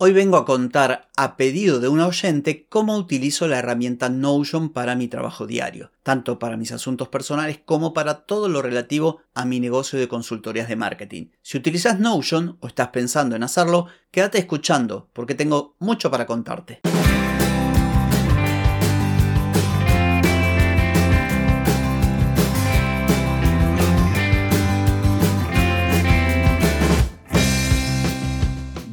Hoy vengo a contar, a pedido de un oyente, cómo utilizo la herramienta Notion para mi trabajo diario, tanto para mis asuntos personales como para todo lo relativo a mi negocio de consultorías de marketing. Si utilizas Notion o estás pensando en hacerlo, quédate escuchando porque tengo mucho para contarte.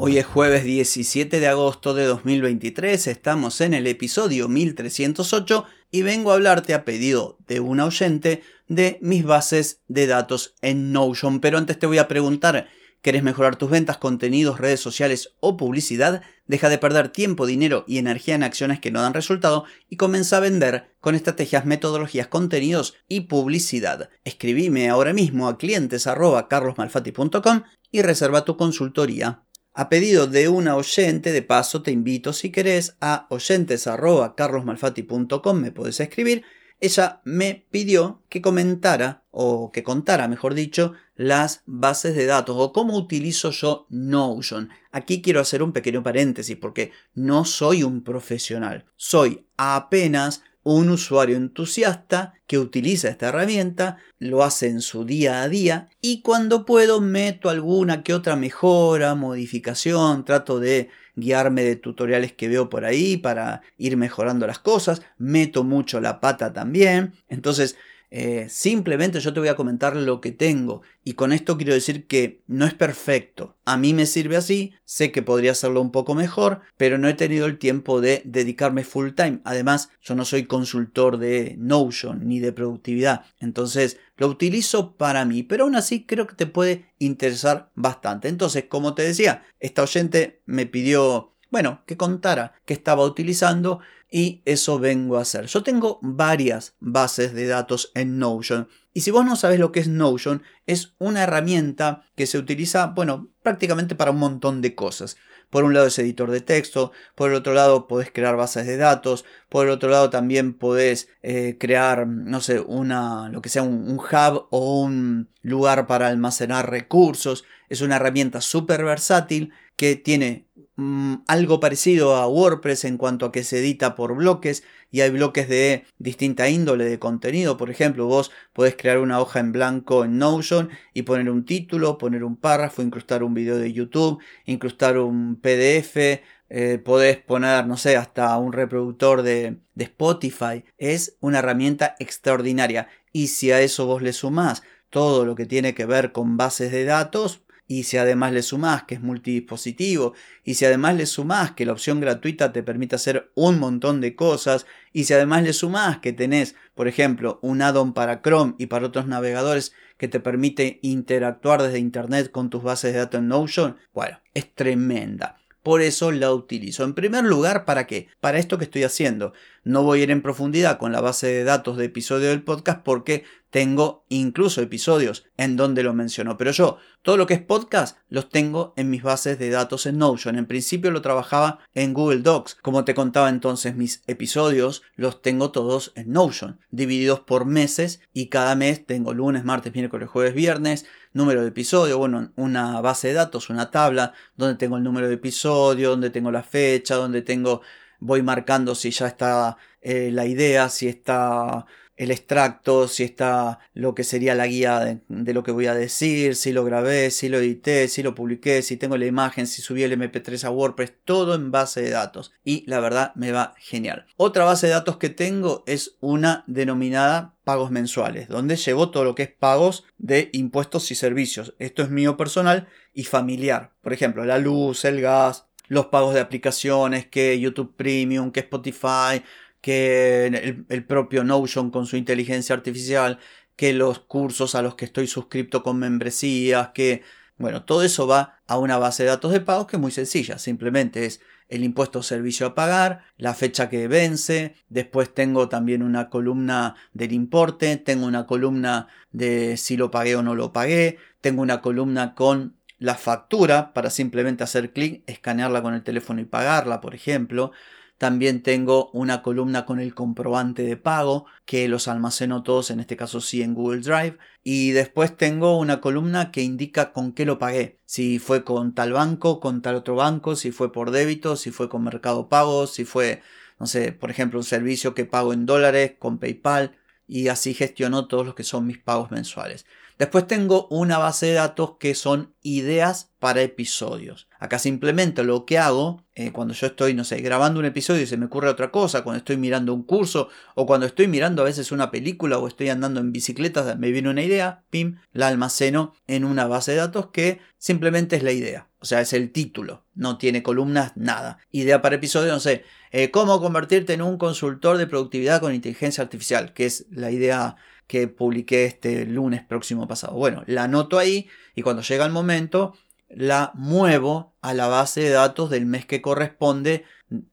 Hoy es jueves 17 de agosto de 2023, estamos en el episodio 1308 y vengo a hablarte a pedido de un oyente de mis bases de datos en Notion. Pero antes te voy a preguntar, ¿querés mejorar tus ventas, contenidos, redes sociales o publicidad? Deja de perder tiempo, dinero y energía en acciones que no dan resultado y comienza a vender con estrategias, metodologías, contenidos y publicidad. Escribime ahora mismo a clientes.carlosmalfati.com y reserva tu consultoría. A pedido de una oyente, de paso te invito si querés a oyentes.carlosmalfati.com, me podés escribir. Ella me pidió que comentara, o que contara, mejor dicho, las bases de datos o cómo utilizo yo Notion. Aquí quiero hacer un pequeño paréntesis porque no soy un profesional, soy apenas un usuario entusiasta que utiliza esta herramienta, lo hace en su día a día y cuando puedo meto alguna que otra mejora, modificación, trato de guiarme de tutoriales que veo por ahí para ir mejorando las cosas, meto mucho la pata también, entonces eh, simplemente yo te voy a comentar lo que tengo y con esto quiero decir que no es perfecto. A mí me sirve así, sé que podría hacerlo un poco mejor, pero no he tenido el tiempo de dedicarme full time. Además, yo no soy consultor de Notion ni de productividad, entonces lo utilizo para mí, pero aún así creo que te puede interesar bastante. Entonces, como te decía, esta oyente me pidió bueno, que contara que estaba utilizando y eso vengo a hacer. Yo tengo varias bases de datos en Notion y si vos no sabes lo que es Notion, es una herramienta que se utiliza, bueno, prácticamente para un montón de cosas. Por un lado es editor de texto, por el otro lado podés crear bases de datos, por el otro lado también podés eh, crear, no sé, una, lo que sea un, hub o un lugar para almacenar recursos. Es una herramienta súper versátil que tiene Mm, algo parecido a WordPress en cuanto a que se edita por bloques y hay bloques de distinta índole de contenido. Por ejemplo, vos podés crear una hoja en blanco en Notion y poner un título, poner un párrafo, incrustar un video de YouTube, incrustar un PDF, eh, podés poner, no sé, hasta un reproductor de, de Spotify. Es una herramienta extraordinaria. Y si a eso vos le sumás todo lo que tiene que ver con bases de datos, y si además le sumás que es multidispositivo, y si además le sumás que la opción gratuita te permite hacer un montón de cosas, y si además le sumás que tenés, por ejemplo, un add-on para Chrome y para otros navegadores que te permite interactuar desde Internet con tus bases de datos en Notion, bueno, es tremenda. Por eso la utilizo. En primer lugar, ¿para qué? Para esto que estoy haciendo. No voy a ir en profundidad con la base de datos de episodio del podcast porque tengo incluso episodios en donde lo menciono. Pero yo, todo lo que es podcast, los tengo en mis bases de datos en Notion. En principio lo trabajaba en Google Docs. Como te contaba entonces, mis episodios los tengo todos en Notion, divididos por meses y cada mes tengo lunes, martes, miércoles, jueves, viernes, número de episodio, bueno, una base de datos, una tabla donde tengo el número de episodio, donde tengo la fecha, donde tengo voy marcando si ya está eh, la idea, si está el extracto, si está lo que sería la guía de, lo que voy a decir, si lo grabé, si lo edité, si lo publiqué, si tengo la imagen, si subí el MP3 a WordPress, todo en base de datos. Y la verdad me va genial. Otra base de datos que tengo es una denominada pagos mensuales, donde llevo todo lo que es pagos de impuestos y servicios. Esto es mío personal y familiar. Por ejemplo, la luz, el gas, los pagos de aplicaciones, que YouTube Premium, que Spotify, que el, propio Notion con su inteligencia artificial, que los cursos a los que estoy suscrito con membresías, que, bueno, todo eso va a una base de datos de pagos que es muy sencilla, simplemente es el impuesto servicio a pagar, la fecha que vence, después tengo también una columna del importe, tengo una columna de si lo pagué o no lo pagué, tengo una columna con la factura para simplemente hacer clic, escanearla con el teléfono y pagarla, por ejemplo. También tengo una columna con el comprobante de pago, que los almaceno todos, en este caso sí en Google Drive. Y después tengo una columna que indica con qué lo pagué. Si fue con tal banco, con tal otro banco, si fue por débito, si fue con Mercado Pago, si fue, no sé, por ejemplo, un servicio que pago en dólares con PayPal. Y así gestiono todos los que son mis pagos mensuales. Después tengo una base de datos que son ideas para episodios. Acá simplemente lo que hago eh, cuando yo estoy, no sé, grabando un episodio y se me ocurre otra cosa, cuando estoy mirando un curso o cuando estoy mirando a veces una película o estoy andando en bicicleta, me viene una idea, pim, la almaceno en una base de datos que simplemente es la idea. O sea, es el título, no tiene columnas, nada. Idea para episodio, no sé, eh, cómo convertirte en un consultor de productividad con inteligencia artificial, que es la idea que publiqué este lunes próximo pasado. Bueno, la anoto ahí y cuando llega el momento la muevo a la base de datos del mes que corresponde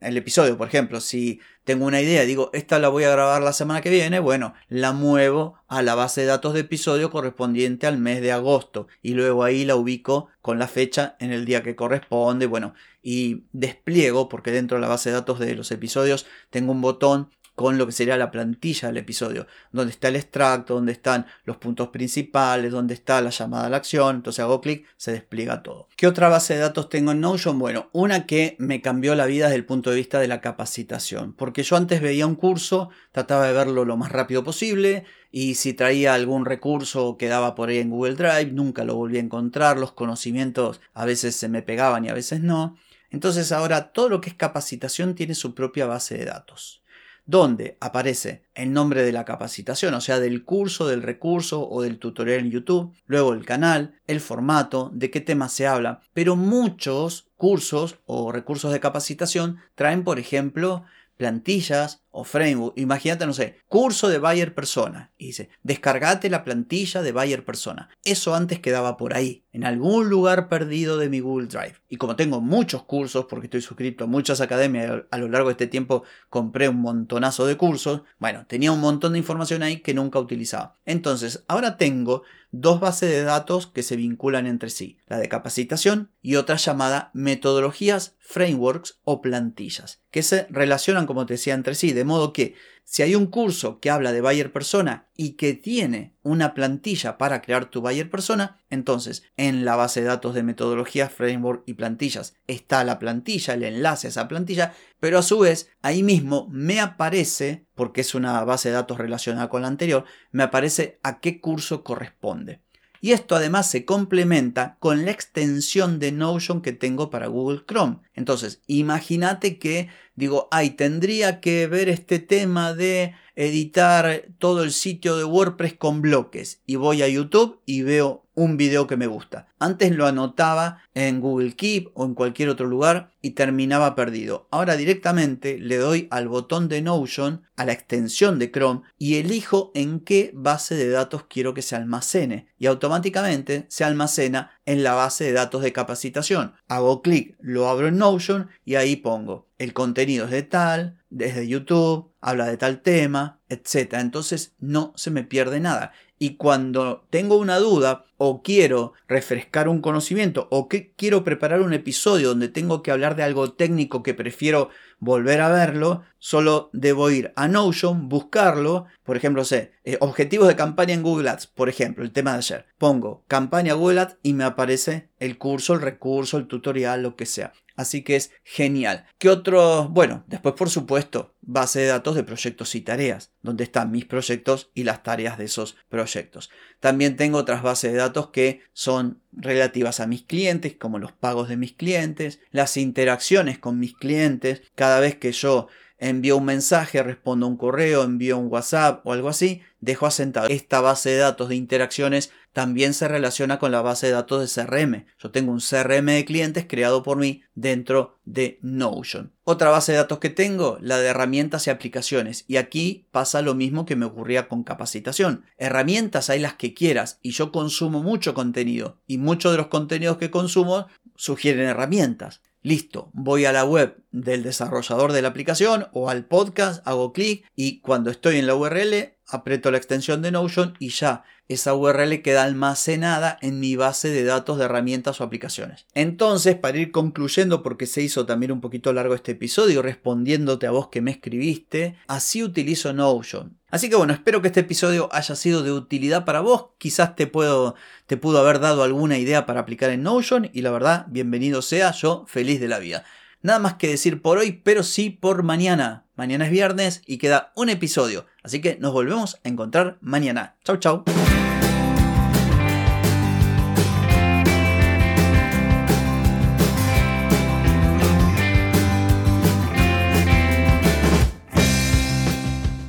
el episodio. Por ejemplo, si tengo una idea, digo, esta la voy a grabar la semana que viene, bueno, la muevo a la base de datos de episodio correspondiente al mes de agosto y luego ahí la ubico con la fecha en el día que corresponde, bueno, y despliego, porque dentro de la base de datos de los episodios tengo un botón con lo que sería la plantilla del episodio, donde está el extracto, donde están los puntos principales, donde está la llamada a la acción, entonces hago clic, se despliega todo. ¿Qué otra base de datos tengo en Notion? Bueno, una que me cambió la vida desde el punto de vista de la capacitación, porque yo antes veía un curso, trataba de verlo lo más rápido posible, y si traía algún recurso que daba por ahí en Google Drive, nunca lo volví a encontrar, los conocimientos a veces se me pegaban y a veces no. Entonces ahora todo lo que es capacitación tiene su propia base de datos donde aparece el nombre de la capacitación, o sea, del curso, del recurso o del tutorial en YouTube, luego el canal, el formato, de qué tema se habla, pero muchos cursos o recursos de capacitación traen, por ejemplo, plantillas o framework. Imagínate, no sé, curso de Bayer Persona. Y dice, descargate la plantilla de Bayer Persona. Eso antes quedaba por ahí, en algún lugar perdido de mi Google Drive. Y como tengo muchos cursos, porque estoy suscrito a muchas academias, a lo largo de este tiempo compré un montonazo de cursos, bueno, tenía un montón de información ahí que nunca utilizaba. Entonces, ahora tengo dos bases de datos que se vinculan entre sí, la de capacitación y otra llamada metodologías, frameworks o plantillas, que se relacionan, como te decía, entre sí, modo que si hay un curso que habla de Bayer Persona y que tiene una plantilla para crear tu Bayer Persona, entonces en la base de datos de metodologías, framework y plantillas está la plantilla, el enlace a esa plantilla, pero a su vez ahí mismo me aparece, porque es una base de datos relacionada con la anterior, me aparece a qué curso corresponde. Y esto además se complementa con la extensión de Notion que tengo para Google Chrome. Entonces, imagínate que digo, ay, tendría que ver este tema de editar todo el sitio de WordPress con bloques y voy a YouTube y veo un video que me gusta. Antes lo anotaba en Google Keep o en cualquier otro lugar y terminaba perdido. Ahora directamente le doy al botón de Notion, a la extensión de Chrome y elijo en qué base de datos quiero que se almacene y automáticamente se almacena en la base de datos de capacitación. Hago clic, lo abro en Notion y ahí pongo el contenido es de tal, desde YouTube, habla de tal tema, etc. Entonces no se me pierde nada. Y cuando tengo una duda o quiero refrescar un conocimiento o que quiero preparar un episodio donde tengo que hablar de algo técnico que prefiero volver a verlo, solo debo ir a Notion, buscarlo, por ejemplo, sé, eh, objetivos de campaña en Google Ads, por ejemplo, el tema de ayer. Pongo campaña Google Ads y me aparece el curso, el recurso, el tutorial, lo que sea. Así que es genial. ¿Qué otro? Bueno, después por supuesto, base de datos de proyectos y tareas, donde están mis proyectos y las tareas de esos proyectos. También tengo otras bases de datos que son relativas a mis clientes, como los pagos de mis clientes, las interacciones con mis clientes. Cada vez que yo envío un mensaje, respondo un correo, envío un WhatsApp o algo así, dejo asentado. Esta base de datos de interacciones también se relaciona con la base de datos de CRM. Yo tengo un CRM de clientes creado por mí dentro de Notion. Otra base de datos que tengo, la de herramientas y aplicaciones. Y aquí pasa lo mismo que me ocurría con capacitación. Herramientas hay las que quieras y yo consumo mucho contenido y muchos de los contenidos que consumo sugieren herramientas. Listo, voy a la web del desarrollador de la aplicación o al podcast, hago clic y cuando estoy en la URL aprieto la extensión de Notion y ya esa URL queda almacenada en mi base de datos de herramientas o aplicaciones. Entonces, para ir concluyendo, porque se hizo también un poquito largo este episodio, respondiéndote a vos que me escribiste, así utilizo Notion. Así que bueno, espero que este episodio haya sido de utilidad para vos. Quizás te, puedo, te pudo haber dado alguna idea para aplicar en Notion y la verdad, bienvenido sea, yo feliz de la vida. Nada más que decir por hoy, pero sí por mañana. Mañana es viernes y queda un episodio. Así que nos volvemos a encontrar mañana. Chau, chau.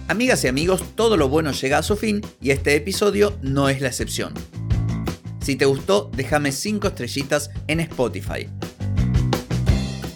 Amigas y amigos, todo lo bueno llega a su fin y este episodio no es la excepción. Si te gustó, déjame 5 estrellitas en Spotify.